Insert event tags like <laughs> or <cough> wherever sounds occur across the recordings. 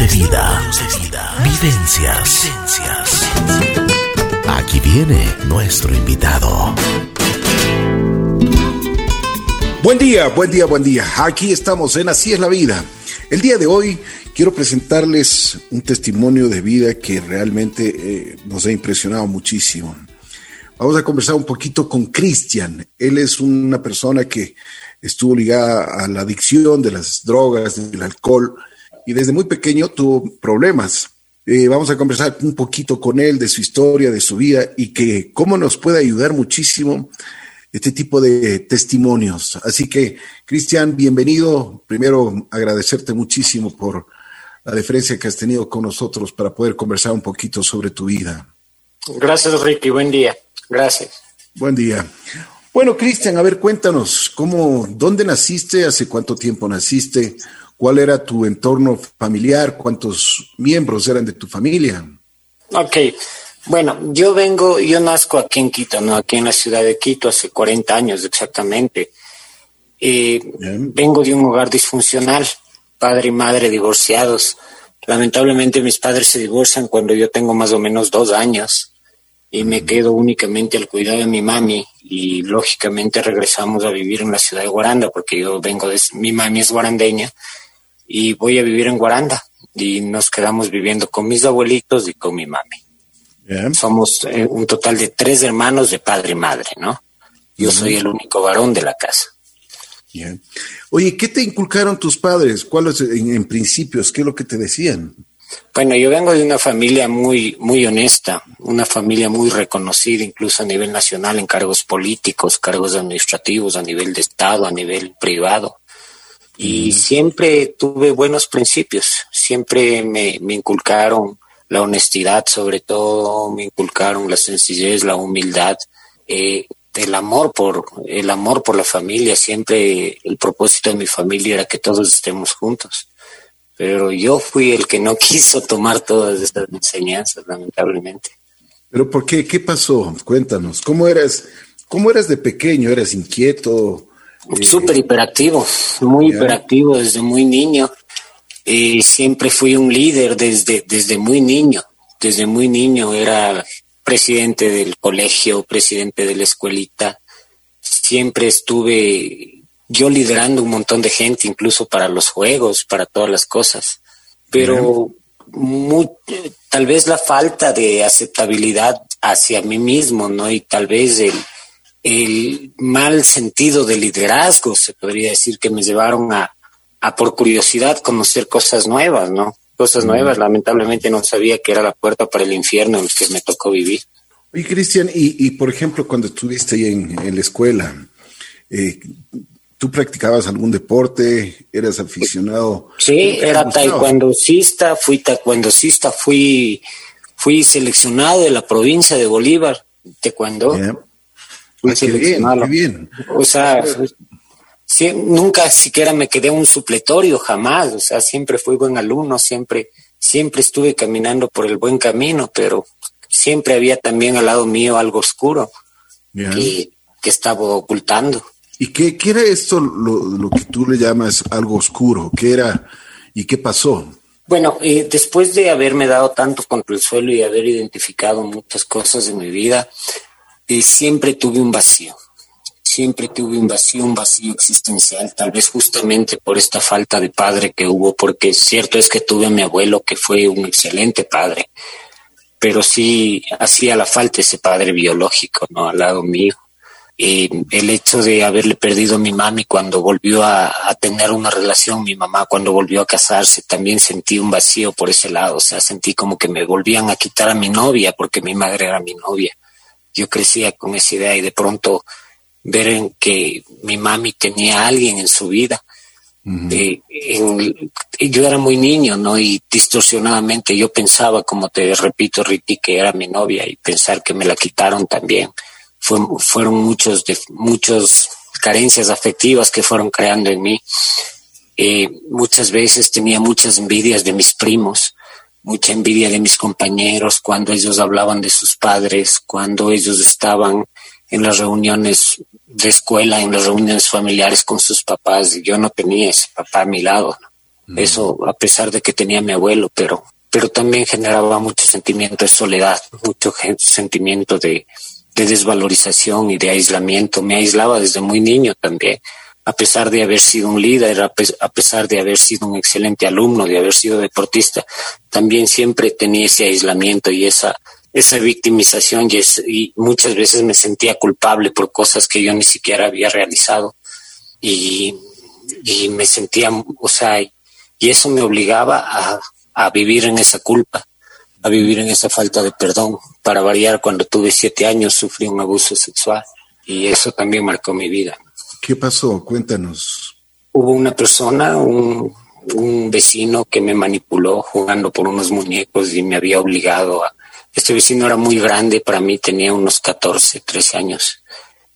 de vida. Vivencias. Aquí viene nuestro invitado. Buen día, buen día, buen día. Aquí estamos en Así es la vida. El día de hoy quiero presentarles un testimonio de vida que realmente eh, nos ha impresionado muchísimo. Vamos a conversar un poquito con Cristian. Él es una persona que estuvo ligada a la adicción de las drogas, del alcohol, y desde muy pequeño tuvo problemas. Eh, vamos a conversar un poquito con él de su historia, de su vida y que cómo nos puede ayudar muchísimo este tipo de testimonios. Así que, Cristian, bienvenido. Primero, agradecerte muchísimo por la deferencia que has tenido con nosotros para poder conversar un poquito sobre tu vida. Gracias, Ricky. Buen día. Gracias. Buen día. Bueno, Cristian, a ver, cuéntanos, ¿cómo, dónde naciste? ¿Hace cuánto tiempo naciste? ¿Cuál era tu entorno familiar? ¿Cuántos miembros eran de tu familia? Ok, bueno, yo vengo, yo nazco aquí en Quito, ¿no? Aquí en la ciudad de Quito hace 40 años exactamente. Eh, vengo de un hogar disfuncional, padre y madre divorciados. Lamentablemente mis padres se divorcian cuando yo tengo más o menos dos años y me quedo únicamente al cuidado de mi mami y lógicamente regresamos a vivir en la ciudad de Guaranda porque yo vengo de mi mami es guarandeña y voy a vivir en Guaranda y nos quedamos viviendo con mis abuelitos y con mi mami. Somos eh, un total de tres hermanos de padre y madre, ¿no? Yo soy el único varón de la casa. Oye, ¿qué te inculcaron tus padres? ¿Cuáles en, en principios? ¿Qué es lo que te decían? Bueno, yo vengo de una familia muy, muy honesta, una familia muy reconocida incluso a nivel nacional en cargos políticos, cargos administrativos, a nivel de Estado, a nivel privado. Y siempre tuve buenos principios, siempre me, inculcaron la honestidad, sobre todo me inculcaron la sencillez, la humildad, eh, el amor por el amor por la familia. Siempre el propósito de mi familia era que todos estemos juntos pero yo fui el que no <laughs> quiso tomar todas estas enseñanzas, lamentablemente. ¿Pero por qué? ¿Qué pasó? Cuéntanos. ¿Cómo eras, cómo eras de pequeño? ¿Eras inquieto? Eh, Súper hiperactivo, muy hiperactivo desde muy niño. y siempre fui un líder desde, desde muy niño. Desde muy niño era presidente del colegio, presidente de la escuelita. Siempre estuve yo liderando un montón de gente, incluso para los juegos, para todas las cosas. Pero tal vez la falta de aceptabilidad hacia mí mismo, ¿no? Y tal vez el, el mal sentido de liderazgo, se podría decir, que me llevaron a, a por curiosidad conocer cosas nuevas, ¿no? Cosas nuevas, lamentablemente no sabía que era la puerta para el infierno en el que me tocó vivir. Oye, Cristian, y, y, por ejemplo, cuando estuviste ahí en, en la escuela, eh, ¿Tú practicabas algún deporte? ¿Eras aficionado? Sí, era taekwondocista, fui taekwondocista, fui, fui seleccionado de la provincia de Bolívar, taekwondo. Fui ah, bien, O sea, nunca siquiera me quedé un supletorio, jamás. O sea, siempre fui buen alumno, siempre, siempre estuve caminando por el buen camino, pero siempre había también al lado mío algo oscuro que, que estaba ocultando. ¿Y qué, qué era esto, lo, que tú le llamas algo oscuro? ¿Qué era y qué pasó? Bueno, eh, después de haberme dado tanto contra el suelo y haber identificado muchas cosas en mi vida, siempre tuve un vacío. Siempre tuve un vacío, un vacío existencial, tal vez justamente por esta falta de padre que hubo, porque cierto es que tuve a mi abuelo que fue un excelente padre, pero sí hacía la falta ese padre biológico, ¿no? Al lado mío. Eh, el hecho de haberle perdido a mi mami cuando volvió a, tener una relación, mi mamá cuando volvió a casarse, también sentí un vacío por ese lado, o sea, sentí como que me volvían a quitar a mi novia porque mi madre era mi novia. Yo crecía con esa idea y de pronto ver en que mi mami tenía a alguien en su vida. Eh, yo era muy niño, ¿no? Y distorsionadamente yo pensaba, como te repito, Riti, que era mi novia y pensar que me la quitaron también fueron muchos, de, muchos carencias afectivas que fueron creando en mí. Eh, muchas veces tenía muchas envidias de mis primos, mucha envidia de mis compañeros cuando ellos hablaban de sus padres, cuando ellos estaban en las reuniones de escuela, en las reuniones familiares con sus papás. Y yo no tenía ese papá a mi lado. Mm. Eso a pesar de que tenía mi abuelo, pero, pero también generaba mucho sentimiento de soledad, mucho sentimiento de, de desvalorización y de aislamiento. Me aislaba desde muy niño también a pesar de haber sido un líder, a pesar de haber sido un excelente alumno, de haber sido deportista, también siempre tenía ese aislamiento y esa, esa victimización y, muchas veces me sentía culpable por cosas que yo ni siquiera había realizado y, y me sentía, o sea, y eso me obligaba a, a vivir en esa culpa, a vivir en esa falta de perdón. Para variar, cuando tuve siete años sufrí un abuso sexual y eso también marcó mi vida. ¿Qué pasó? Cuéntanos. Hubo una persona, un, vecino que me manipuló jugando por unos muñecos y me había obligado a... Este vecino era muy grande, para mí tenía unos 14, 13 años,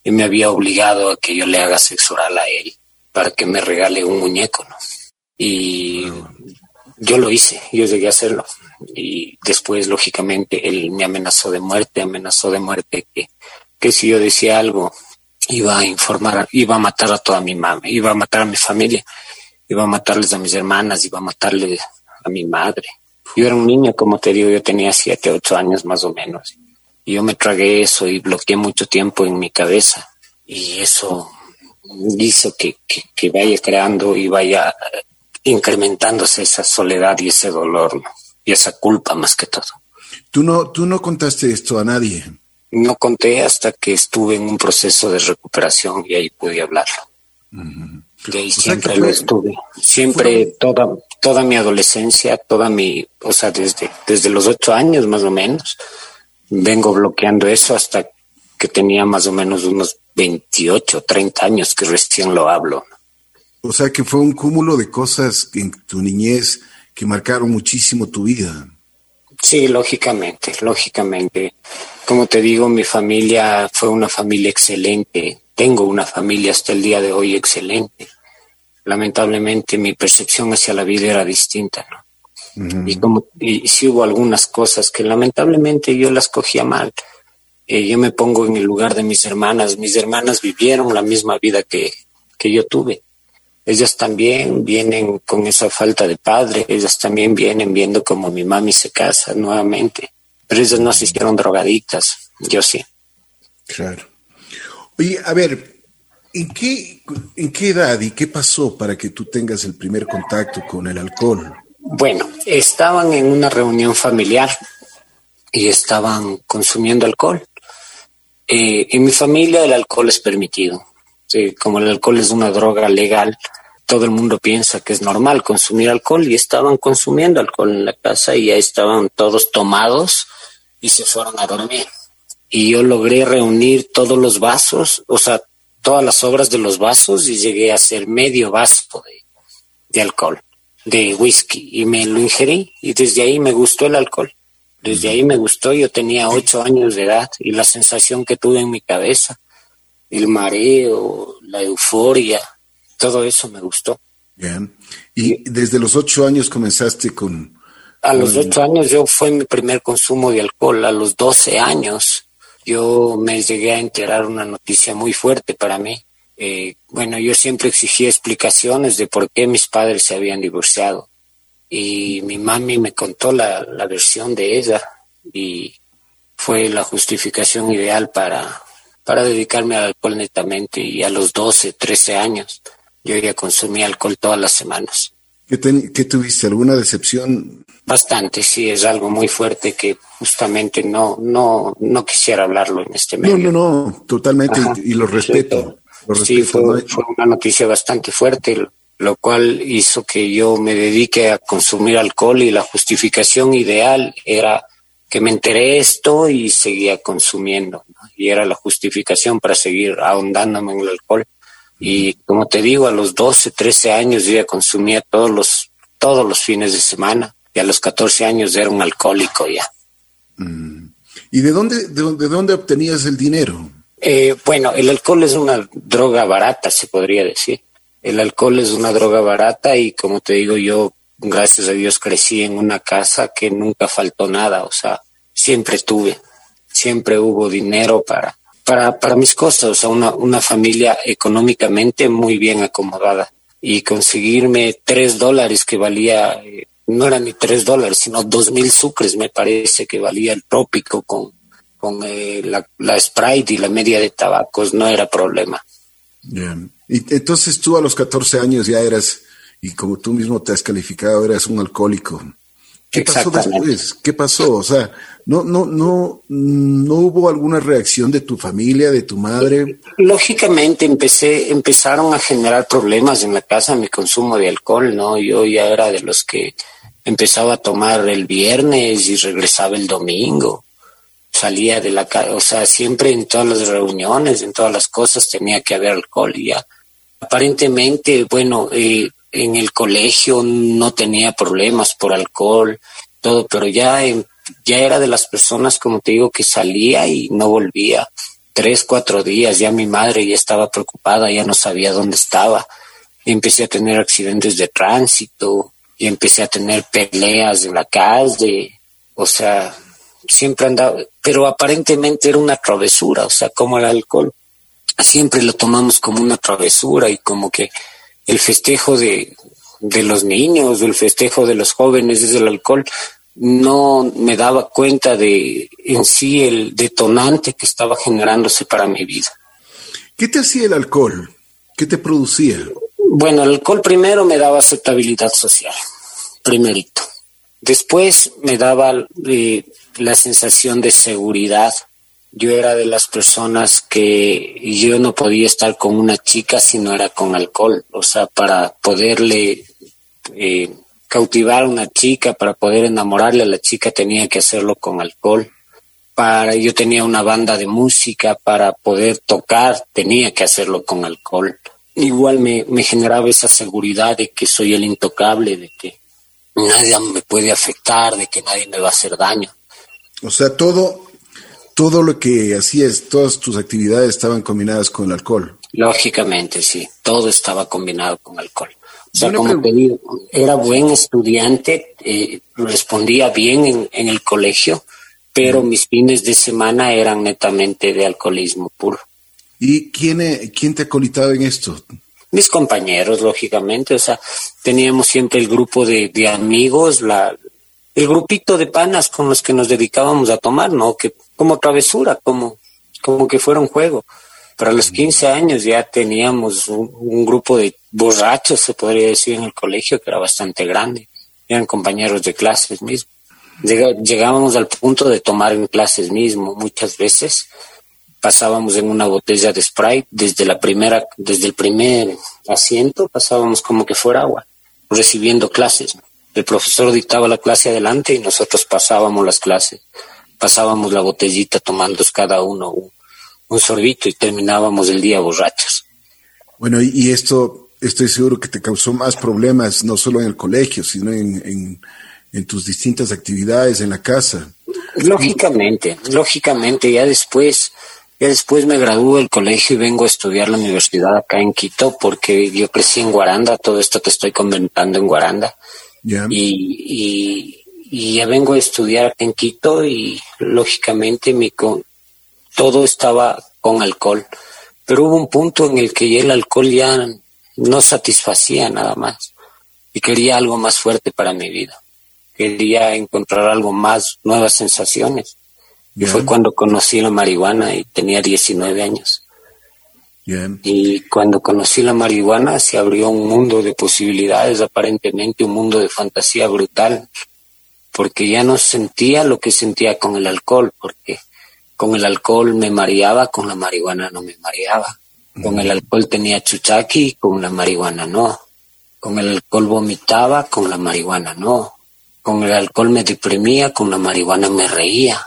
y me había obligado a que yo le haga sexo oral a él para que me regale un muñeco, ¿no? Y yo lo hice, yo llegué a hacerlo. Y después, lógicamente, él me amenazó de muerte, amenazó de muerte que, que si yo decía algo iba a informar, iba a matar a toda mi mamá, iba a matar a mi familia, iba a matarles a mis hermanas, iba a matarle a mi madre. Yo era un niño, como te digo, yo tenía siete, ocho años más o menos. Y yo me tragué eso y bloqueé mucho tiempo en mi cabeza. Y eso hizo que, que, vaya creando y vaya incrementándose esa soledad y ese dolor y esa culpa más que todo. ¿Tú no, tú no contaste esto a nadie? No conté hasta que estuve en un proceso de recuperación y ahí pude hablarlo. De ahí siempre lo estuve. Siempre, toda, toda mi adolescencia, toda mi, o sea, desde, desde los ocho años más o menos, vengo bloqueando eso hasta que tenía más o menos unos 28, 30 años que recién lo hablo. O sea que fue un cúmulo de cosas en tu niñez que marcaron muchísimo tu vida. Sí, lógicamente, lógicamente. Como te digo, mi familia fue una familia excelente. Tengo una familia hasta el día de hoy excelente. Lamentablemente mi percepción hacia la vida era distinta, ¿no? Y como y sí hubo algunas cosas que lamentablemente yo las cogía mal. Eh, yo me pongo en el lugar de mis hermanas. Mis hermanas vivieron la misma vida que, que yo tuve ellas también vienen con esa falta de padre, ellas también vienen viendo como mi mami se casa nuevamente, pero ellas no se hicieron drogadictas, yo sí. Claro. Oye, a ver, ¿en qué, ¿en qué edad y qué pasó para que tú tengas el primer contacto con el alcohol? Bueno, estaban en una reunión familiar y estaban consumiendo alcohol. Eh, en mi familia el alcohol es permitido como el alcohol es una droga legal, todo el mundo piensa que es normal consumir alcohol y estaban consumiendo alcohol en la casa y ya estaban todos tomados y se fueron a dormir. Y yo logré reunir todos los vasos, o sea, todas las obras de los vasos y llegué a hacer medio vaso de, de alcohol, de whisky, y me lo ingerí y desde ahí me gustó el alcohol. Desde ahí me gustó, yo tenía ocho años de edad y la sensación que tuve en mi cabeza el mareo, la euforia, todo eso me gustó. Bien. ¿Y desde los ocho años comenzaste con...? A los ocho años yo fue mi primer consumo de alcohol. A los doce años yo me llegué a enterar una noticia muy fuerte para mí. Eh, bueno, yo siempre exigía explicaciones de por qué mis padres se habían divorciado. Y mi mami me contó la, la versión de ella y fue la justificación ideal para, para dedicarme al alcohol netamente y a los 12, 13 años yo ya consumía alcohol todas las semanas. ¿Qué, tuviste? ¿Alguna decepción? Bastante, sí, es algo muy fuerte que justamente no, no, no quisiera hablarlo en este medio. No, no, no, totalmente, y, lo respeto. Sí, fue, fue una noticia bastante fuerte, lo cual hizo que yo me dedique a consumir alcohol y la justificación ideal era que me enteré esto y seguía consumiendo. Y era la justificación para seguir ahondándome en el alcohol. Y como te digo, a los 12, 13 años yo ya consumía todos los, todos los fines de semana. Y a los 14 años era un alcohólico ya. Mm. ¿Y de dónde, de, dónde obtenías el dinero? Eh, bueno, el alcohol es una droga barata, se podría decir. El alcohol es una droga barata y como te digo, yo gracias a Dios crecí en una casa que nunca faltó nada, o sea, siempre tuve, siempre hubo dinero para, para, para mis cosas, o sea, una, una familia económicamente muy bien acomodada. y conseguirme tres dólares que valía, eh, no eran ni tres dólares, sino dos mil sucres, me parece que valía el trópico con, con eh, la, la, Sprite y la media de tabacos, no era problema. Y entonces tú a los 14 años ya eras, y como tú mismo te has calificado, eras un alcohólico. ¿Qué pasó después? ¿Qué pasó? O sea, no, no, no, no hubo alguna reacción de tu familia, de tu madre. Lógicamente empecé, empezaron a generar problemas en la casa mi consumo de alcohol, ¿no? Yo ya era de los que empezaba a tomar el viernes y regresaba el domingo. Salía de la casa, o sea, siempre en todas las reuniones, en todas las cosas tenía que haber alcohol y ya. Aparentemente, bueno, eh, en el colegio no tenía problemas por alcohol, todo, pero ya, ya era de las personas, como te digo, que salía y no volvía. Tres, cuatro días, ya mi madre ya estaba preocupada, ya no sabía dónde estaba. Y empecé a tener accidentes de tránsito y empecé a tener peleas en la calle. O sea, siempre andaba, pero aparentemente era una travesura, o sea, como el alcohol. Siempre lo tomamos como una travesura y como que el festejo de, de los niños, el festejo de los jóvenes es el alcohol, no me daba cuenta de en sí el detonante que estaba generándose para mi vida. ¿Qué te hacía el alcohol? ¿Qué te producía? Bueno, el alcohol primero me daba aceptabilidad social, primerito. Después me daba eh, la sensación de seguridad yo era de las personas que yo no podía estar con una chica si no era con alcohol. O sea, para poderle eh, cautivar a una chica, para poder enamorarle a la chica tenía que hacerlo con alcohol. Para, yo tenía una banda de música, para poder tocar tenía que hacerlo con alcohol. Igual me, me generaba esa seguridad de que soy el intocable, de que nadie me puede afectar, de que nadie me va a hacer daño. O sea, todo todo lo que hacías, todas tus actividades estaban combinadas con el alcohol. Lógicamente, sí, todo estaba combinado con alcohol. O sea, como te digo, era buen estudiante, eh, respondía bien en, en, el colegio, pero mis fines de semana eran netamente de alcoholismo puro. ¿Y quién, eh, quién te acolitaba en esto? Mis compañeros, lógicamente, o sea, teníamos siempre el grupo de, de amigos, la, el grupito de panas con los que nos dedicábamos a tomar, ¿no? Que como travesura, como, como que fuera un juego. Para los 15 años ya teníamos un, grupo de borrachos, se podría decir, en el colegio, que era bastante grande. Eran compañeros de clases mismo. Llegábamos al punto de tomar en clases mismo. Muchas veces pasábamos en una botella de Sprite desde la primera, desde el primer asiento, pasábamos como que fuera agua, recibiendo clases. El profesor dictaba la clase adelante y nosotros pasábamos las clases pasábamos la botellita tomando cada uno un, sorbito y terminábamos el día borrachos. Bueno, y, esto estoy seguro que te causó más problemas, no solo en el colegio, sino en, en, tus distintas actividades en la casa. Lógicamente, lógicamente, ya después, ya después me gradué del colegio y vengo a estudiar la universidad acá en Quito, porque yo crecí en Guaranda, todo esto te estoy comentando en Guaranda. y, y ya vengo a estudiar en Quito y lógicamente mi con, todo estaba con alcohol. Pero hubo un punto en el que el alcohol ya no satisfacía nada más y quería algo más fuerte para mi vida. Quería encontrar algo más, nuevas sensaciones. Y fue cuando conocí la marihuana y tenía 19 años. Y cuando conocí la marihuana se abrió un mundo de posibilidades, aparentemente un mundo de fantasía brutal porque ya no sentía lo que sentía con el alcohol, porque con el alcohol me mareaba, con la marihuana no me mareaba. Con el alcohol tenía chuchaqui, con la marihuana no. Con el alcohol vomitaba, con la marihuana no. Con el alcohol me deprimía, con la marihuana me reía.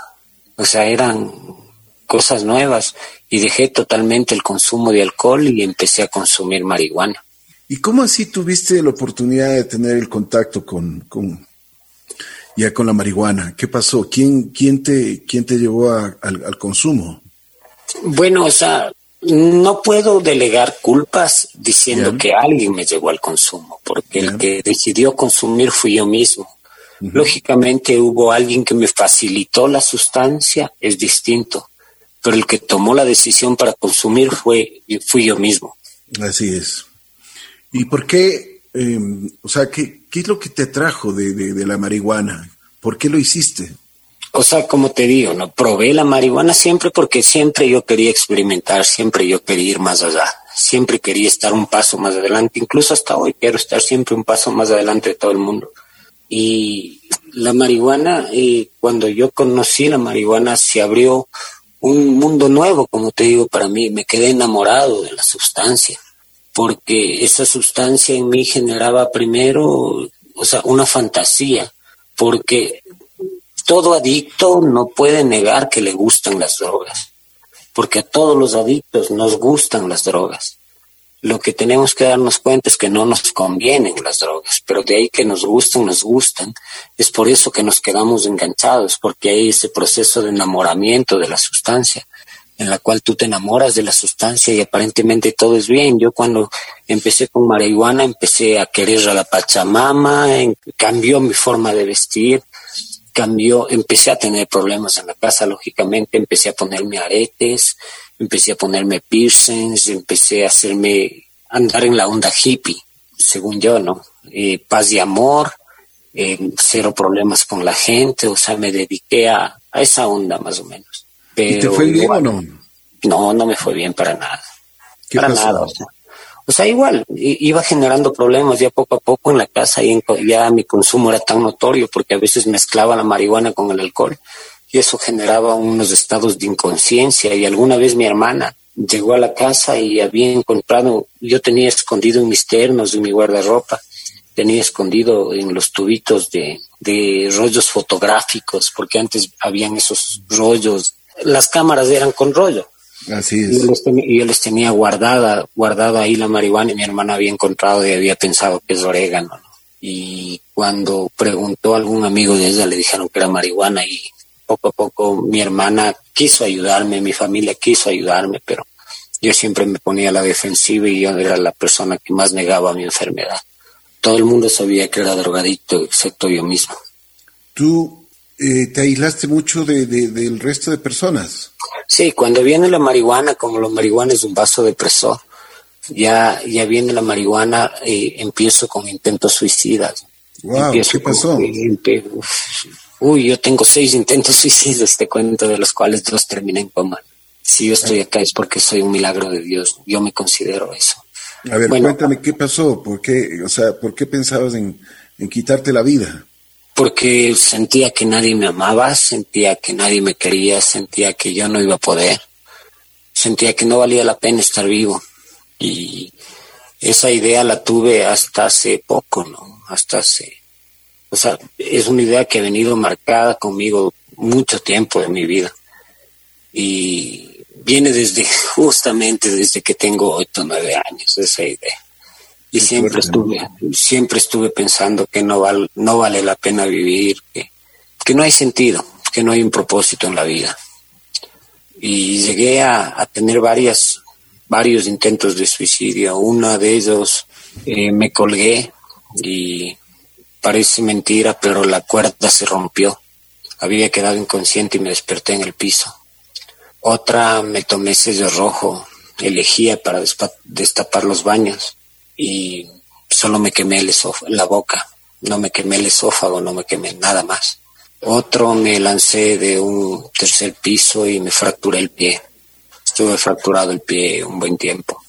O sea, eran cosas nuevas y dejé totalmente el consumo de alcohol y empecé a consumir marihuana. ¿Y cómo así tuviste la oportunidad de tener el contacto con, con, ya con la marihuana. ¿Qué pasó? ¿Quién, quién, te, quién te llevó al, consumo? Bueno, o sea, no puedo delegar culpas diciendo que alguien me llevó al consumo, porque el que decidió consumir fui yo mismo. Lógicamente hubo alguien que me facilitó la sustancia, es distinto, pero el que tomó la decisión para consumir fue, fui yo mismo. Así es. ¿Y por qué, em, o sea, qué, qué, es lo que te atrajo de, de, de, la marihuana? ¿Por qué lo hiciste? O sea, como te digo, no probé la marihuana siempre porque siempre yo quería experimentar, siempre yo quería ir más allá, siempre quería estar un paso más adelante, incluso hasta hoy quiero estar siempre un paso más adelante de todo el mundo. Y la marihuana, eh, cuando yo conocí la marihuana, se abrió un mundo nuevo, como te digo, para mí. Me quedé enamorado de la sustancia, porque esa sustancia en mí generaba primero, o sea, una fantasía, porque todo adicto no puede negar que le gustan las drogas, porque a todos los adictos nos gustan las drogas. Lo que tenemos que darnos cuenta es que no nos convienen las drogas, pero de ahí que nos gustan, nos gustan. Es por eso que nos quedamos enganchados, porque hay ese proceso de enamoramiento de la sustancia, en la cual tú te enamoras de la sustancia y aparentemente todo es bien. Yo cuando empecé con marihuana empecé a querer a la Pachamama, cambió mi forma de vestir, cambió, empecé a tener problemas en la casa, lógicamente, empecé a ponerme aretes, empecé a ponerme piercings, empecé a hacerme andar en la onda hippie, según yo, ¿no? Eh, paz y amor, eh, cero problemas con la gente, o sea, me dediqué a, a esa onda más o menos. Pero, ¿Y te fue bien igual, o no? No, no me fue bien para nada. para nada, o sea. O sea, igual, iba generando problemas ya poco a poco en la casa y ya mi consumo era tan notorio porque a veces mezclaba la marihuana con el alcohol y eso generaba unos estados de inconsciencia y alguna vez mi hermana llegó a la casa y había encontrado, yo tenía escondido en mis ternos, en mi guardarropa, tenía escondido en los tubitos de, de rollos fotográficos, porque antes habían esos rollos, las cámaras eran con rollo. Así es. Y yo, les tenía, yo les tenía guardada, guardada ahí la marihuana y mi hermana había encontrado y había pensado que es orégano. ¿no? Y cuando preguntó a algún amigo de ella, le dijeron que era marihuana y poco a poco mi hermana quiso ayudarme, mi familia quiso ayudarme, pero yo siempre me ponía a la defensiva y yo era la persona que más negaba mi enfermedad. Todo el mundo sabía que era drogadicto, excepto yo mismo. ¿Tú eh, te aislaste mucho de, de, del resto de personas? Sí, cuando viene la marihuana, como la marihuana es un vaso depresor, ya, ya viene la marihuana, eh, empiezo con intentos suicidas. Wow, ¿Qué pasó? Con, Uy, yo tengo seis intentos <laughs> suicidas, te cuento, de los cuales dos terminé en coma. Si yo estoy acá es porque soy un milagro de Dios. Yo me considero eso. A ver, bueno, cuéntame qué pasó, por qué, o sea, ¿por qué pensabas en, en quitarte la vida? Porque sentía que nadie me amaba, sentía que nadie me quería, sentía que yo no iba a poder, sentía que no valía la pena estar vivo. Y esa idea la tuve hasta hace poco, ¿no? Hasta hace o sea, es una idea que ha venido marcada conmigo mucho tiempo de mi vida. Y viene desde, <laughs> justamente desde que tengo ocho o nueve años, esa idea. Y siempre estuve, siempre estuve pensando que no, val, no vale la pena vivir, que, que no hay sentido, que no hay un propósito en la vida. Y llegué a, a tener varias, varios intentos de suicidio. Uno de ellos eh, me colgué y Parece mentira, pero la cuerda se rompió. Había quedado inconsciente y me desperté en el piso. Otra me tomé sello rojo, elegía para destapar los baños y solo me quemé el la boca. No me quemé el esófago, no me quemé nada más. Otro me lancé de un tercer piso y me fracturé el pie. Estuve fracturado el pie un buen tiempo.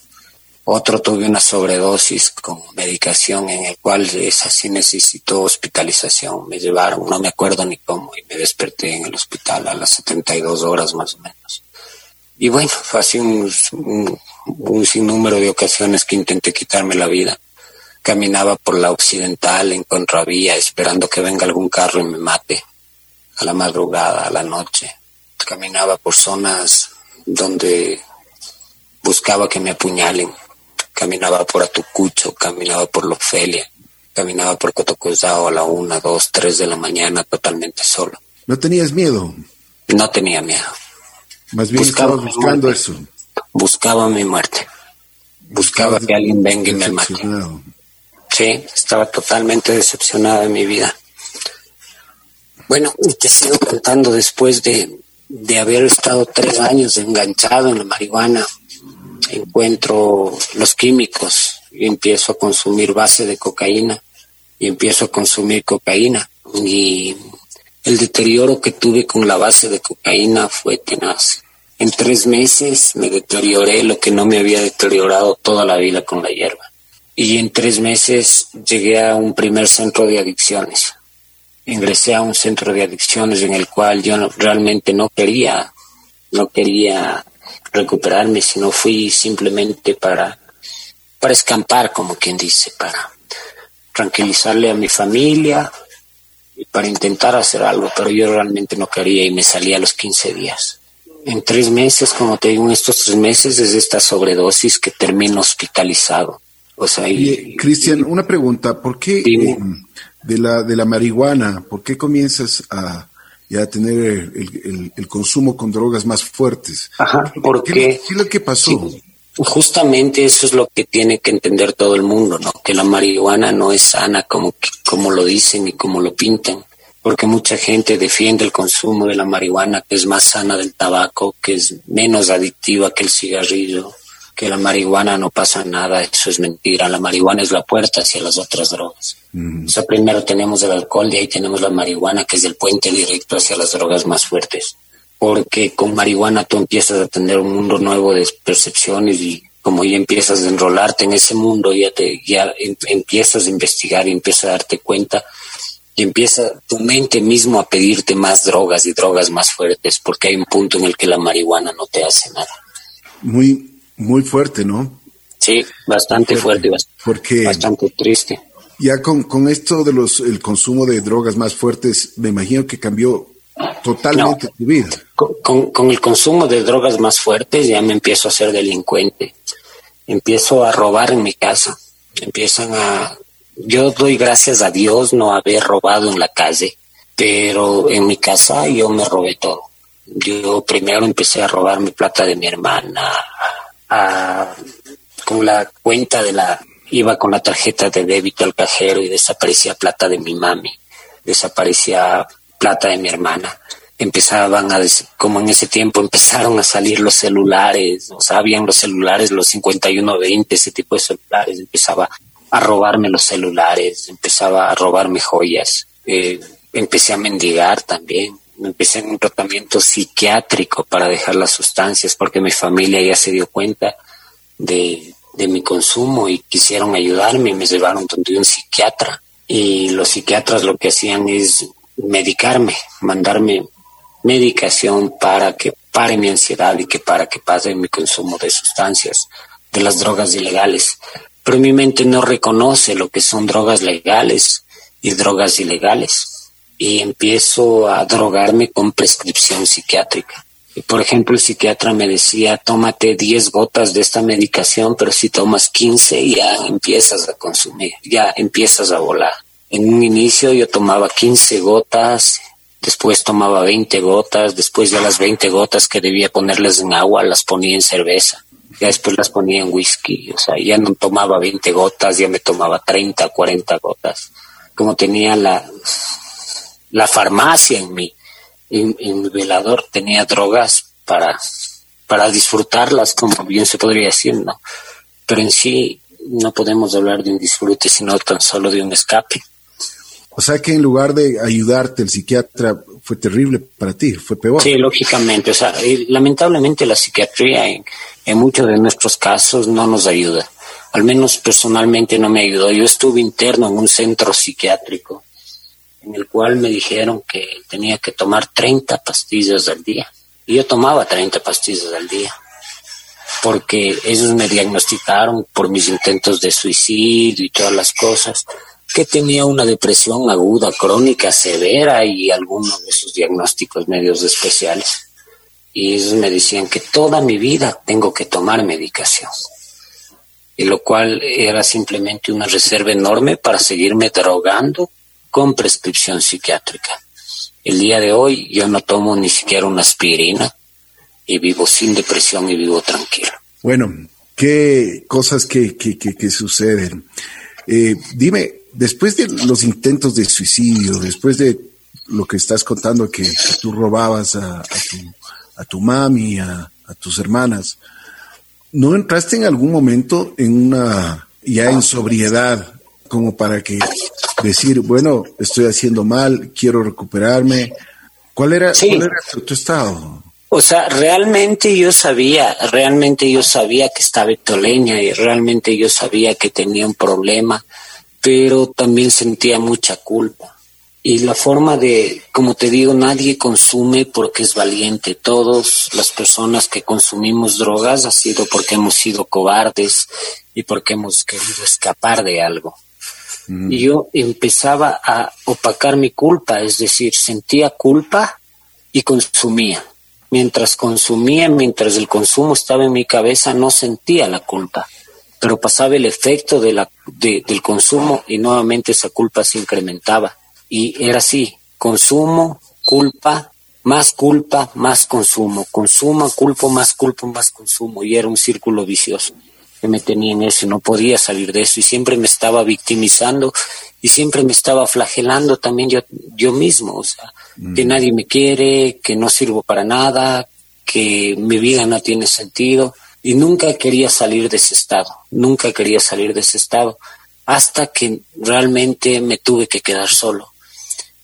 Otro tuve una sobredosis con medicación en el cual esa sí necesitó hospitalización. Me llevaron, no me acuerdo ni cómo, y me desperté en el hospital a las 72 horas más o menos. Y bueno, fue así un, un, un sinnúmero de ocasiones que intenté quitarme la vida. Caminaba por la occidental en contravía esperando que venga algún carro y me mate. A la madrugada, a la noche. Caminaba por zonas donde buscaba que me apuñalen Caminaba por Atucucho, caminaba por Lofelia, caminaba por Cotocosao a la una, dos, tres de la mañana totalmente solo. ¿No tenías miedo? No tenía miedo. Más bien buscaba buscando eso. Buscaba mi muerte. Buscaba que alguien venga y me mate. Sí, estaba totalmente decepcionado de mi vida. Bueno, te sigo contando después de, de haber estado tres años enganchado en la marihuana, encuentro los químicos y empiezo a consumir base de cocaína y empiezo a consumir cocaína y el deterioro que tuve con la base de cocaína fue tenaz. En tres meses me deterioré lo que no me había deteriorado toda la vida con la hierba. Y en tres meses llegué a un primer centro de adicciones. Ingresé a un centro de adicciones en el cual yo realmente no quería, no quería recuperarme, sino fui simplemente para, para escampar, como quien dice, para tranquilizarle a mi familia y para intentar hacer algo, pero yo realmente no quería y me salí a los 15 días. En tres meses, como te digo, en estos tres meses es esta sobredosis que termino hospitalizado. O sea, y, Cristian, una pregunta, ¿por qué eh, de la de la marihuana, por qué comienzas a ya tener el, el, consumo con drogas más fuertes? Ajá, porque ¿Qué, es lo que pasó? justamente eso es lo que tiene que entender todo el mundo, ¿no? Que la marihuana no es sana como, como lo dicen y como lo pintan, porque mucha gente defiende el consumo de la marihuana, que es más sana del tabaco, que es menos adictiva que el cigarrillo, que la marihuana no pasa nada, eso es mentira, la marihuana es la puerta hacia las otras drogas. O sea, primero tenemos el alcohol, de ahí tenemos la marihuana, que es el puente directo hacia las drogas más fuertes. Porque con marihuana tú empiezas a tener un mundo nuevo de percepciones y como ya empiezas a enrolarte en ese mundo, ya te ya em, empiezas a investigar y empiezas a darte cuenta y empieza tu mente mismo a pedirte más drogas y drogas más fuertes, porque hay un punto en el que la marihuana no te hace nada. Muy muy fuerte, ¿no? Sí, bastante fuerte, porque bastante triste. Ya con, con esto de los el consumo de drogas más fuertes, me imagino que cambió totalmente tu vida. Con, con, el consumo de drogas más fuertes ya me empiezo a ser delincuente. Empiezo a robar en mi casa. Empiezan a... Yo doy gracias a Dios no haber robado en la calle, pero en mi casa yo me robé todo. Yo primero empecé a robar mi plata de mi hermana, con la cuenta de la... Iba con la tarjeta de débito al cajero y desaparecía plata de mi mami, desaparecía plata de mi hermana. Empezaban a, como en ese tiempo empezaron a salir los celulares, o sea, habían los celulares, los 5120, ese tipo de celulares, empezaba a robarme los celulares, empezaba a robarme joyas, eh, empecé a mendigar también, empecé en un tratamiento psiquiátrico para dejar las sustancias porque mi familia ya se dio cuenta de, de mi consumo y quisieron ayudarme y me llevaron donde un psiquiatra y los psiquiatras lo que hacían es medicarme, mandarme medicación para que pare mi ansiedad y que para que pase mi consumo de sustancias, de las drogas ilegales. Pero mi mente no reconoce lo que son drogas legales y drogas ilegales. Y empiezo a drogarme con prescripción psiquiátrica. Por ejemplo, el psiquiatra me decía, tómate 10 gotas de esta medicación, pero si tomas 15 ya empiezas a consumir, ya empiezas a volar. En un inicio yo tomaba 15 gotas, después tomaba 20 gotas, después de las 20 gotas que debía ponerles en agua las ponía en cerveza, ya después las ponía en whisky, o sea, ya no tomaba 20 gotas, ya me tomaba 30, 40 gotas. Como tenía la, la farmacia en mi, en, velador, tenía drogas para, para disfrutarlas, como bien se podría decir, ¿no? Pero en sí no podemos hablar de un disfrute, sino tan solo de un escape. O sea que en lugar de ayudarte el psiquiatra fue terrible para ti, fue peor. Sí, lógicamente. O sea, lamentablemente la psiquiatría en, muchos de nuestros casos no nos ayuda. Al menos personalmente no me ayudó. Yo estuve interno en un centro psiquiátrico en el cual me dijeron que tenía que tomar 30 pastillas al día. Y yo tomaba 30 pastillas al día porque ellos me diagnosticaron por mis intentos de suicidio y todas las cosas que tenía una depresión aguda, crónica, severa y algunos de sus diagnósticos medios especiales. Y ellos me decían que toda mi vida tengo que tomar medicación. Y lo cual era simplemente una reserva enorme para seguirme drogando con prescripción psiquiátrica. El día de hoy yo no tomo ni siquiera una aspirina y vivo sin depresión y vivo tranquilo. Bueno, qué cosas que, que, que, suceden. Eh, dime, después de los intentos de suicidio, después de lo que estás contando, que, tú robabas a, tu, a tu mami, a, tus hermanas, ¿no entraste en algún momento en una ya en sobriedad, como para que decir, bueno, estoy haciendo mal, quiero recuperarme. ¿Cuál era, ¿cuál era tu, estado? O sea, realmente yo sabía, realmente yo sabía que estaba toleña y realmente yo sabía que tenía un problema, pero también sentía mucha culpa. Y la forma de, como te digo, nadie consume porque es valiente. Todas las personas que consumimos drogas ha sido porque hemos sido cobardes y porque hemos querido escapar de algo. Y yo empezaba a opacar mi culpa, es decir, sentía culpa y consumía. Mientras consumía, mientras el consumo estaba en mi cabeza, no sentía la culpa, pero pasaba el efecto de la, del consumo y nuevamente esa culpa se incrementaba. Y era así, consumo, culpa, más culpa, más consumo, consumo, culpa, más culpa, más consumo, y era un círculo vicioso que me tenía en eso y no podía salir de eso y siempre me estaba victimizando y siempre me estaba flagelando también yo, yo mismo, o sea, que mm. nadie me quiere, que no sirvo para nada, que mi vida no tiene sentido y nunca quería salir de ese estado, nunca quería salir de ese estado hasta que realmente me tuve que quedar solo.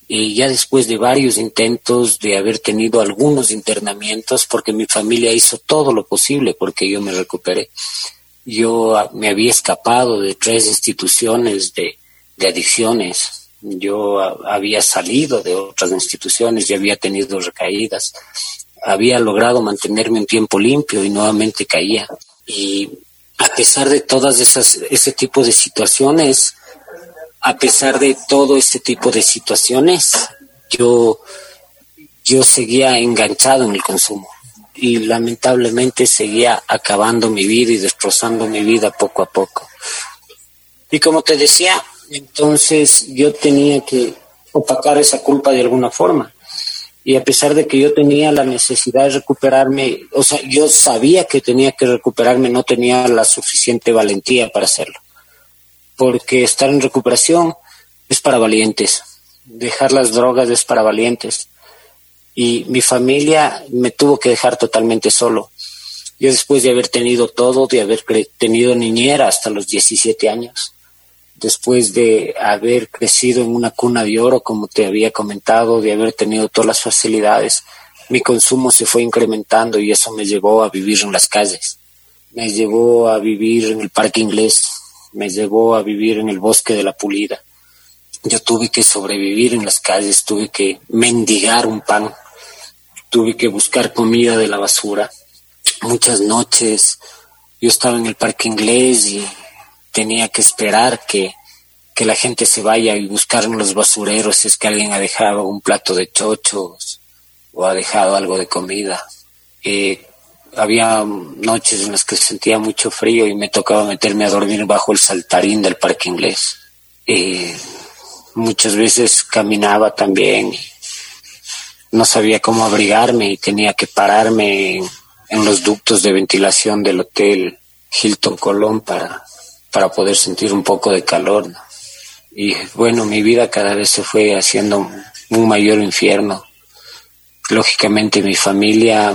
Y ya después de varios intentos, de haber tenido algunos internamientos, porque mi familia hizo todo lo posible porque yo me recuperé, yo me había escapado de tres instituciones de, adicciones. Yo había salido de otras instituciones y había tenido recaídas. Había logrado mantenerme un tiempo limpio y nuevamente caía. Y a pesar de todas esas, ese tipo de situaciones, a pesar de todo ese tipo de situaciones, yo, yo seguía enganchado en el consumo y lamentablemente seguía acabando mi vida y destrozando mi vida poco a poco. Y como te decía, entonces yo tenía que opacar esa culpa de alguna forma. Y a pesar de que yo tenía la necesidad de recuperarme, o sea, yo sabía que tenía que recuperarme, no tenía la suficiente valentía para hacerlo. Porque estar en recuperación es para valientes. Dejar las drogas es para valientes y mi familia me tuvo que dejar totalmente solo. Yo después de haber tenido todo, de haber tenido niñera hasta los 17 años, después de haber crecido en una cuna de oro, como te había comentado, de haber tenido todas las facilidades, mi consumo se fue incrementando y eso me llevó a vivir en las calles, me llevó a vivir en el parque inglés, me llevó a vivir en el bosque de la pulida. Yo tuve que sobrevivir en las calles, tuve que mendigar un pan tuve que buscar comida de la basura. Muchas noches yo estaba en el parque inglés y tenía que esperar que, la gente se vaya y buscar en los basureros si es que alguien ha dejado un plato de chochos o ha dejado algo de comida. Eh, había noches en las que sentía mucho frío y me tocaba meterme a dormir bajo el saltarín del parque inglés. Eh, muchas veces caminaba también no sabía cómo abrigarme y tenía que pararme en, los ductos de ventilación del hotel Hilton Colón para, para poder sentir un poco de calor. Y bueno, mi vida cada vez se fue haciendo un mayor infierno. Lógicamente mi familia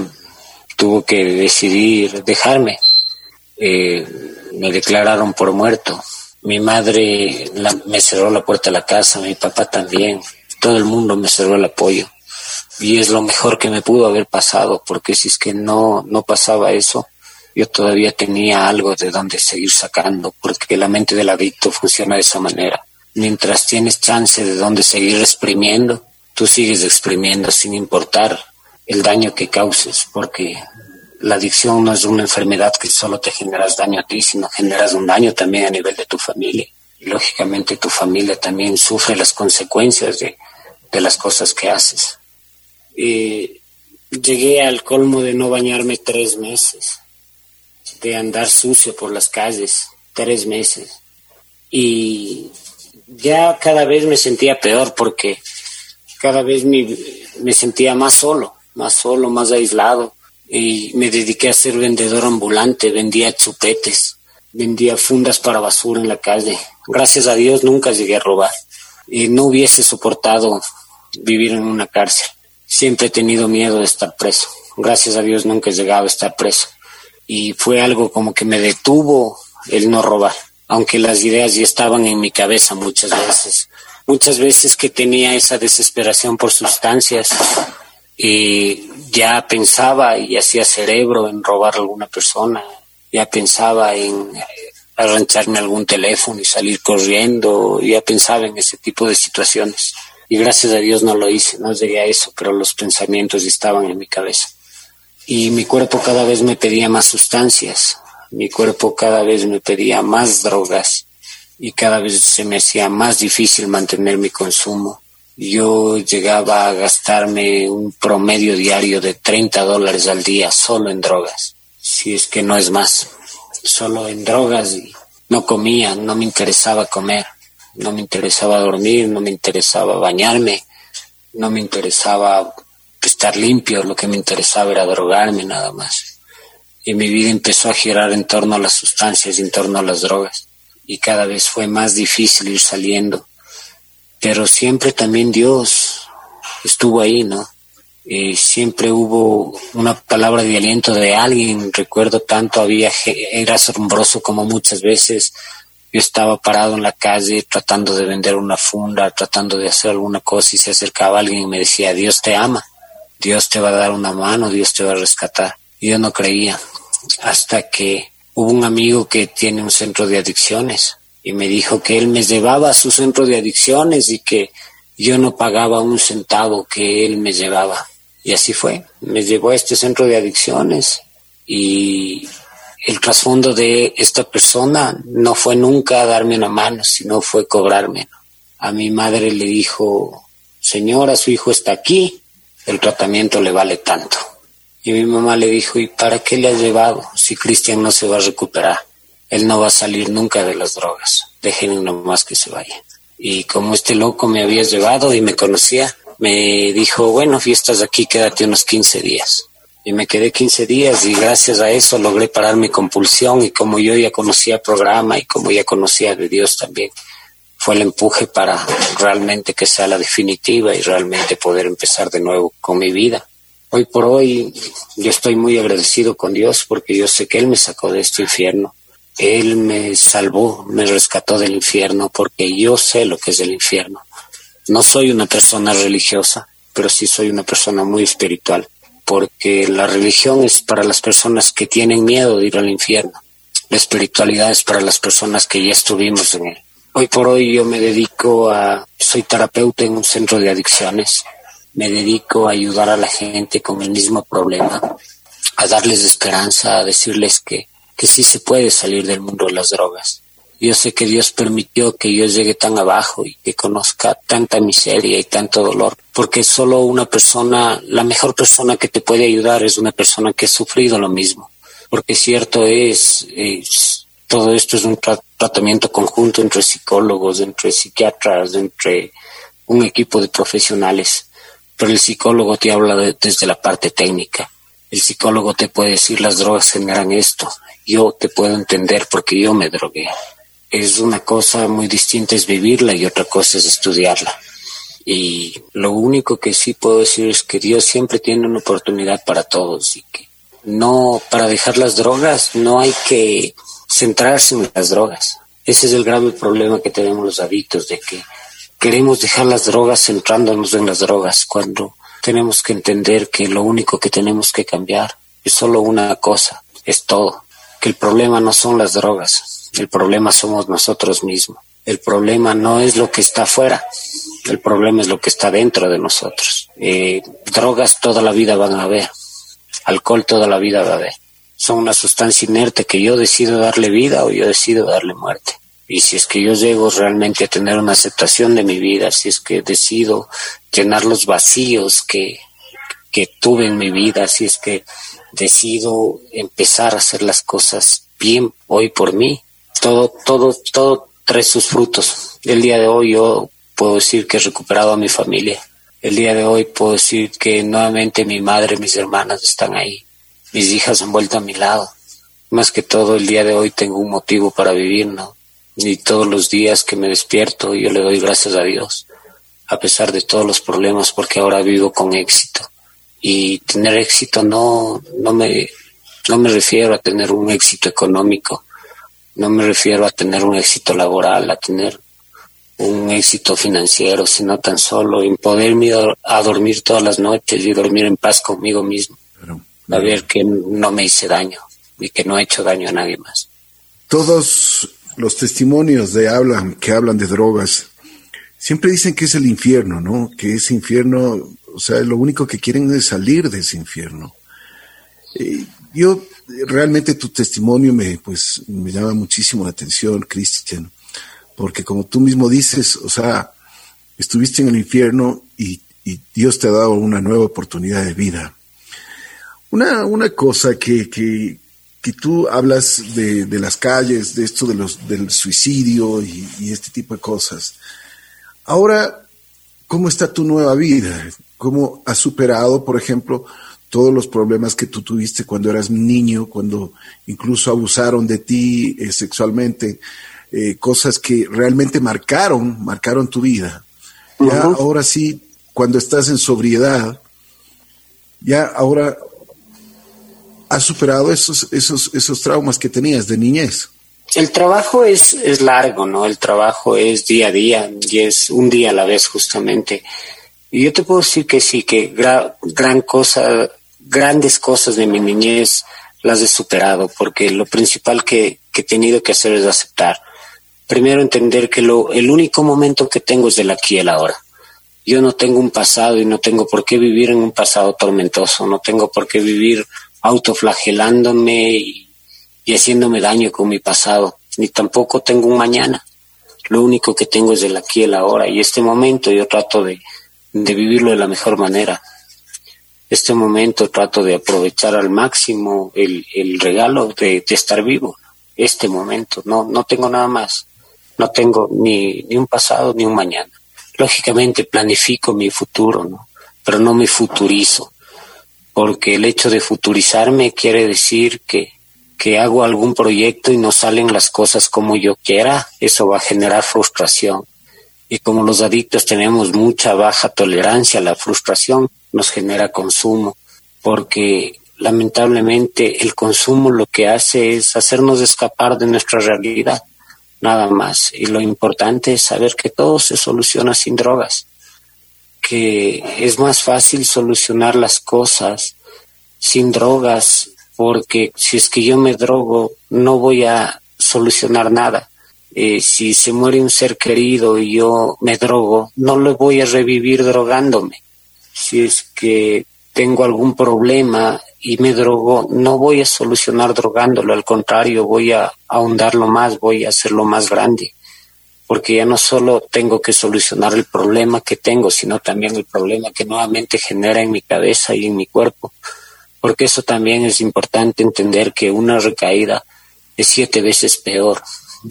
tuvo que decidir dejarme. Eh, me declararon por muerto. Mi madre me cerró la puerta de la casa, mi papá también. Todo el mundo me cerró el apoyo y es lo mejor que me pudo haber pasado, porque si es que no, no pasaba eso, yo todavía tenía algo de donde seguir sacando, porque la mente del adicto funciona de esa manera. Mientras tienes chance de donde seguir exprimiendo, tú sigues exprimiendo sin importar el daño que causes, porque la adicción no es una enfermedad que solo te generas daño a ti, sino generas un daño también a nivel de tu familia. Y lógicamente tu familia también sufre las consecuencias de, de las cosas que haces. Eh, llegué al colmo de no bañarme tres meses, de andar sucio por las calles, tres meses. Y ya cada vez me sentía peor porque cada vez me, me sentía más solo, más solo, más aislado. Y me dediqué a ser vendedor ambulante, vendía chupetes, vendía fundas para basura en la calle. Gracias a Dios nunca llegué a robar. Y no hubiese soportado vivir en una cárcel siempre he tenido miedo de estar preso. Gracias a Dios nunca he llegado a estar preso. Y fue algo como que me detuvo el no robar. aunque las ideas ya estaban en mi cabeza muchas veces. Muchas veces que tenía esa desesperación por sustancias, y ya pensaba y hacía cerebro en robar a alguna persona, ya pensaba en arrancharme algún teléfono y salir corriendo, ya pensaba en ese tipo de situaciones. Y gracias a Dios no lo hice, no llegué a eso, pero los pensamientos estaban en mi cabeza. Y mi cuerpo cada vez me pedía más sustancias, mi cuerpo cada vez me pedía más drogas y cada vez se me hacía más difícil mantener mi consumo. Yo llegaba a gastarme un promedio diario de 30 dólares al día solo en drogas, si es que no es más, solo en drogas y no comía, no me interesaba comer, no me interesaba dormir, no me interesaba bañarme, no me interesaba estar limpio, lo que me interesaba era drogarme nada más y mi vida empezó a girar en torno a las sustancias, en torno a las drogas. Y cada vez fue más difícil ir saliendo. Pero siempre también Dios estuvo ahí, ¿no? Y siempre hubo una palabra de aliento de alguien. Recuerdo tanto, había, era asombroso como muchas veces yo estaba parado en la calle tratando de vender una funda, tratando de hacer alguna cosa y se acercaba alguien y me decía, Dios te ama, Dios te va a dar una mano, Dios te va a rescatar. Yo no creía, hasta que hubo un amigo que tiene un centro de adicciones y me dijo que él me llevaba a su centro de adicciones y que yo no pagaba un centavo que él me llevaba. Y así fue, me llevó a este centro de adicciones y el trasfondo de esta persona no fue nunca darme una mano, sino fue cobrarme. A mi madre le dijo, señora, su hijo está aquí, el tratamiento le vale tanto. Y mi mamá le dijo, ¿y para qué le has llevado si Cristian no se va a recuperar? Él no va a salir nunca de las drogas. Déjenlo nomás que se vaya. Y como este loco me había llevado y me conocía, me dijo, bueno, fiestas aquí, quédate unos 15 días. Y me quedé 15 días y gracias a eso logré parar mi compulsión y como yo ya conocía programa y como ya conocía de Dios también, el empuje para realmente que sea la definitiva y realmente poder empezar de nuevo con mi vida. Hoy por hoy yo estoy muy agradecido con Dios porque yo sé que Él me sacó de este infierno. Él me salvó, me rescató del infierno porque yo sé lo que es el infierno. No soy una persona religiosa, pero sí soy una persona muy espiritual, porque la religión es para las personas que tienen miedo de ir al infierno. La espiritualidad es para las personas que ya estuvimos en él. Hoy por hoy yo me dedico a, soy terapeuta en un centro de adicciones me dedico a ayudar a la gente con el mismo problema, a darles esperanza, a decirles que, que sí se puede salir del mundo de las drogas. Yo sé que Dios permitió que yo llegue tan abajo y que conozca tanta miseria y tanto dolor, porque solo una persona, la mejor persona que te puede ayudar es una persona que ha sufrido lo mismo. Porque cierto es, es todo esto es un tratamiento conjunto entre psicólogos, entre psiquiatras, entre un equipo de profesionales pero el psicólogo te habla desde la parte técnica. El psicólogo te puede decir las drogas generan esto. Yo te puedo entender porque yo me drogué. Es una cosa muy distinta es vivirla y otra cosa es estudiarla. Y lo único que sí puedo decir es que Dios siempre tiene una oportunidad para todos y que no, para dejar las drogas no hay que centrarse en las drogas. Ese es el grave problema que tenemos los adictos, de que queremos dejar las drogas centrándonos en las drogas cuando tenemos que entender que lo único que tenemos que cambiar es solo una cosa, es todo, que el problema no son las drogas, el problema somos nosotros mismos, el problema no es lo que está afuera, el problema es lo que está dentro de nosotros. Eh, drogas toda la vida van a haber, alcohol toda la vida va a haber, son una sustancia inerte que yo decido darle vida o yo decido darle muerte. Y si es que yo llego realmente a tener una aceptación de mi vida, si es que decido llenar los vacíos que, que tuve en mi vida, si es que decido empezar a hacer las cosas bien hoy por mí, todo, todo, todo trae sus frutos. El día de hoy yo puedo decir que he recuperado a mi familia. El día de hoy puedo decir que nuevamente mi madre, mis hermanas están ahí. Mis hijas han vuelto a mi lado. Más que todo, el día de hoy tengo un motivo para vivir, ¿no? y todos los días que me despierto yo le doy gracias a Dios, a pesar de todos los problemas, porque ahora vivo con éxito. Y tener éxito no, no, me, no me refiero a tener un éxito económico, No me refiero a tener un éxito laboral, a tener un éxito financiero, sino tan solo en poderme a dormir todas las noches y dormir en paz conmigo mismo. A ver que no me hice daño y que no he hecho daño a nadie más. Todos los testimonios de que hablan de drogas siempre dicen que es el infierno, ¿no? Que ese infierno, o sea, lo único que quieren es salir de ese infierno. yo realmente tu testimonio me, pues, me llama muchísimo la atención, Cristian, porque como tú mismo dices, o sea, estuviste en el infierno y, Dios te ha dado una nueva oportunidad de vida. Una, una cosa que, que, que tú hablas de, de, las calles, de esto de los, del suicidio y, y, este tipo de cosas. Ahora, ¿cómo está tu nueva vida? ¿Cómo has superado, por ejemplo, todos los problemas que tú tuviste cuando eras niño, cuando incluso abusaron de ti eh, sexualmente, eh, cosas que realmente marcaron, marcaron tu vida. Ya ahora sí, cuando estás en sobriedad, ya ahora has superado esos, esos, esos traumas que tenías de niñez. El trabajo es, es largo, ¿no? El trabajo es día a día y es un día a la vez justamente. Y yo te puedo decir que sí, que gran cosa grandes cosas de mi niñez las he superado, porque lo principal que, he tenido que hacer es aceptar. Primero entender que lo, el único momento que tengo es del aquí y el ahora. Yo no tengo un pasado y no tengo por qué vivir en un pasado tormentoso, no tengo por qué vivir autoflagelándome y, y haciéndome daño con mi pasado, ni tampoco tengo un mañana. Lo único que tengo es del aquí y el ahora y este momento yo trato de, de vivirlo de la mejor manera este momento trato de aprovechar al máximo el, el regalo de, de, estar vivo, este momento, no, no tengo nada más, no tengo ni, ni un pasado ni un mañana. Lógicamente planifico mi futuro, ¿no? pero no me futurizo, porque el hecho de futurizarme quiere decir que, que hago algún proyecto y no salen las cosas como yo quiera, eso va a generar frustración. Y como los adictos tenemos mucha baja tolerancia la frustración, nos genera consumo, porque lamentablemente el consumo lo que hace es hacernos escapar de nuestra realidad, nada más. Y lo importante es saber que todo se soluciona sin drogas, que es más fácil solucionar las cosas sin drogas, porque si es que yo me drogo, no voy a solucionar nada. Eh, si se muere un ser querido y yo me drogo, no lo voy a revivir drogándome si es que tengo algún problema y me drogo, no voy a solucionar drogándolo, al contrario, voy a ahondarlo más, voy a hacerlo más grande, porque ya no solo tengo que solucionar el problema que tengo, sino también el problema que nuevamente genera en mi cabeza y en mi cuerpo, porque eso también es importante entender que una recaída es siete veces peor.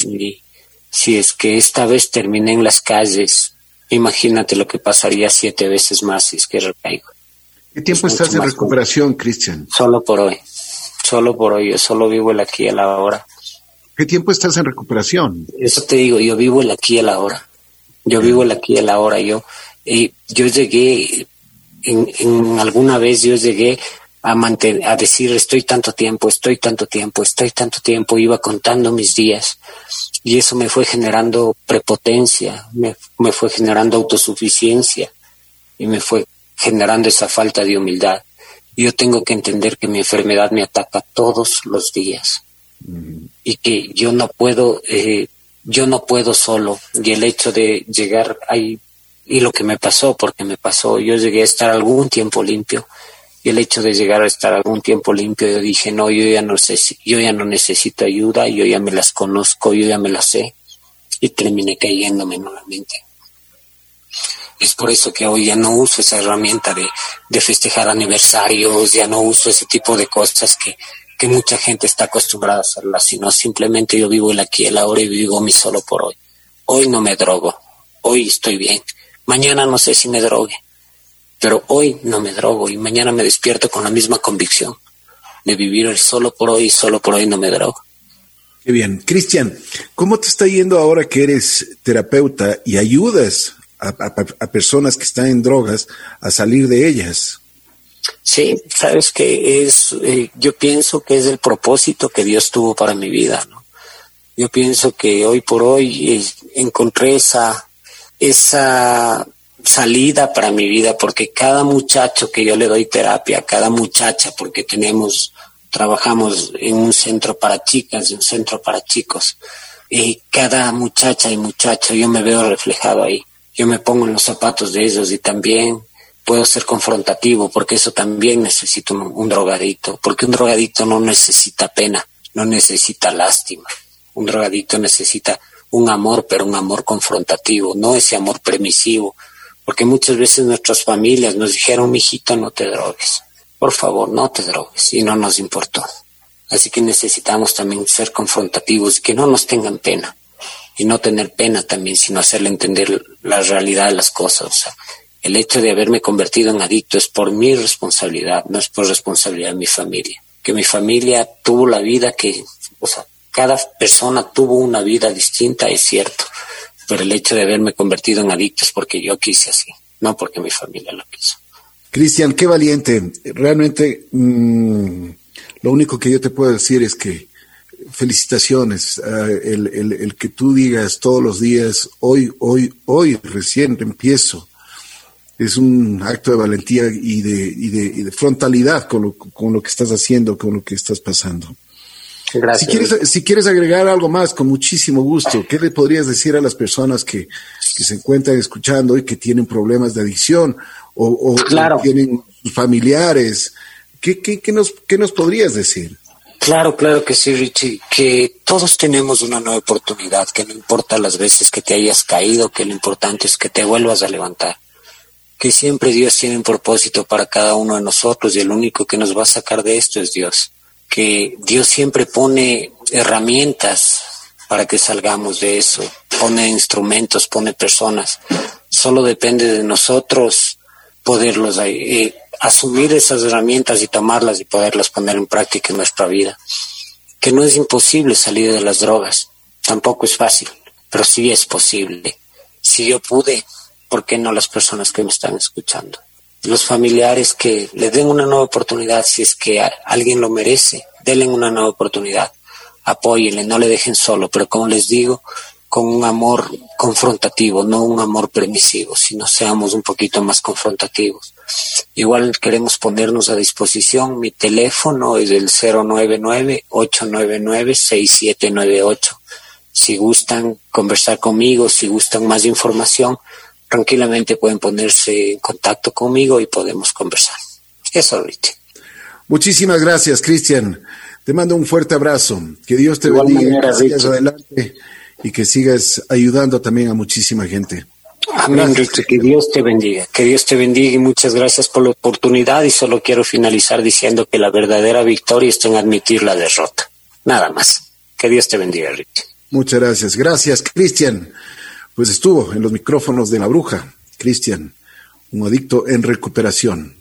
Y si es que esta vez terminé en las calles Imagínate lo que pasaría siete veces más si es que recaigo. ¿Qué tiempo estás en recuperación, Cristian? Solo por hoy. Solo por hoy. Yo solo vivo el aquí y el ahora. ¿Qué tiempo estás en recuperación? Eso te digo, yo vivo el aquí y el ahora. Yo vivo el aquí y el ahora. Yo, y yo llegué, en, en alguna vez yo llegué a, mantener, a decir estoy tanto tiempo, estoy tanto tiempo, estoy tanto tiempo, iba contando mis días y eso me fue generando prepotencia, me, me fue generando autosuficiencia y me fue generando esa falta de humildad. Yo tengo que entender que mi enfermedad me ataca todos los días y que yo no puedo, eh, yo no puedo solo. Y el hecho de llegar ahí y lo que me pasó, porque me pasó, yo llegué a estar algún tiempo limpio y el hecho de llegar a estar algún tiempo limpio, yo dije, no, yo ya no sé, yo ya no necesito ayuda, yo ya me las conozco, yo ya me las sé. Y terminé cayéndome nuevamente. Es por eso que hoy ya no uso esa herramienta de, de festejar aniversarios, ya no uso ese tipo de cosas que, que mucha gente está acostumbrada a hacerlas, sino simplemente yo vivo el aquí, el ahora y vivo mi solo por hoy. Hoy no me drogo, hoy estoy bien. Mañana no sé si me drogue pero hoy no me drogo y mañana me despierto con la misma convicción de vivir el solo por hoy y solo por hoy no me drogo. Qué bien. Cristian, ¿cómo te está yendo ahora que eres terapeuta y ayudas a, personas que están en drogas a salir de ellas? Sí, sabes que es, eh, yo pienso que es el propósito que Dios tuvo para mi vida. Yo pienso que hoy por hoy eh, encontré esa, esa salida para mi vida, porque cada muchacho que yo le doy terapia, cada muchacha, porque tenemos, trabajamos en un centro para chicas, en un centro para chicos, y cada muchacha y muchacho yo me veo reflejado ahí. Yo me pongo en los zapatos de ellos y también puedo ser confrontativo, porque eso también necesito un, drogadito, porque un drogadito no necesita pena, no necesita lástima. Un drogadito necesita un amor, pero un amor confrontativo, no ese amor permisivo, porque muchas veces nuestras familias nos dijeron, mijito, no te drogues, por favor, no te drogues, y no nos importó. Así que necesitamos también ser confrontativos y que no nos tengan pena, y no tener pena también, sino hacerle entender la realidad de las cosas. El hecho de haberme convertido en adicto es por mi responsabilidad, no es por responsabilidad de mi familia. Que mi familia tuvo la vida que, o sea, cada persona tuvo una vida distinta, es cierto, pero el hecho de haberme convertido en adicto es porque yo quise así, no porque mi familia lo quiso. Cristian, qué valiente. Realmente, mm, lo único que yo te puedo decir es que felicitaciones. Eh, el, el, el, que tú digas todos los días, hoy, hoy, hoy recién empiezo es un acto de valentía y de, y de, y de frontalidad con lo, con lo, que estás haciendo, con lo que estás pasando. Gracias. Si quieres, si quieres agregar algo más, con muchísimo gusto, ¿qué le podrías decir a las personas que, que se encuentran escuchando y que tienen problemas de adicción o, o, claro. o tienen familiares? ¿Qué, qué, qué, nos, ¿Qué nos podrías decir? Claro, claro que sí, Richie, que todos tenemos una nueva oportunidad, que no importa las veces que te hayas caído, que lo importante es que te vuelvas a levantar que siempre Dios tiene un propósito para cada uno de nosotros y el único que nos va a sacar de esto es Dios. Que Dios siempre pone herramientas para que salgamos de eso, pone instrumentos, pone personas. Solo depende de nosotros poderlos eh, asumir esas herramientas y tomarlas y poderlas poner en práctica en nuestra vida. Que no es imposible salir de las drogas, tampoco es fácil, pero sí es posible. Si yo pude, ¿por qué no las personas que me están escuchando? Los familiares que le den una nueva oportunidad, si es que alguien lo merece, denle una nueva oportunidad, apóyenle, no le dejen solo, pero como les digo, con un amor confrontativo, no un amor permisivo, sino seamos un poquito más confrontativos. Igual queremos ponernos a disposición, mi teléfono es el 099-899-6798. Si gustan conversar conmigo, si gustan más información, tranquilamente pueden ponerse en contacto conmigo y podemos conversar. Eso, Richie. Muchísimas gracias, Cristian. Te mando un fuerte abrazo. Que Dios te bendiga. Manera, que sigas adelante y que sigas ayudando también a muchísima gente. Amén, Richie. Que Dios te bendiga. Que Dios te bendiga y muchas gracias por la oportunidad. Y solo quiero finalizar diciendo que la verdadera victoria está en admitir la derrota. Nada más. Que Dios te bendiga, Richie. Muchas gracias. Gracias, Cristian pues estuvo en los micrófonos de la bruja, Cristian, un adicto en recuperación.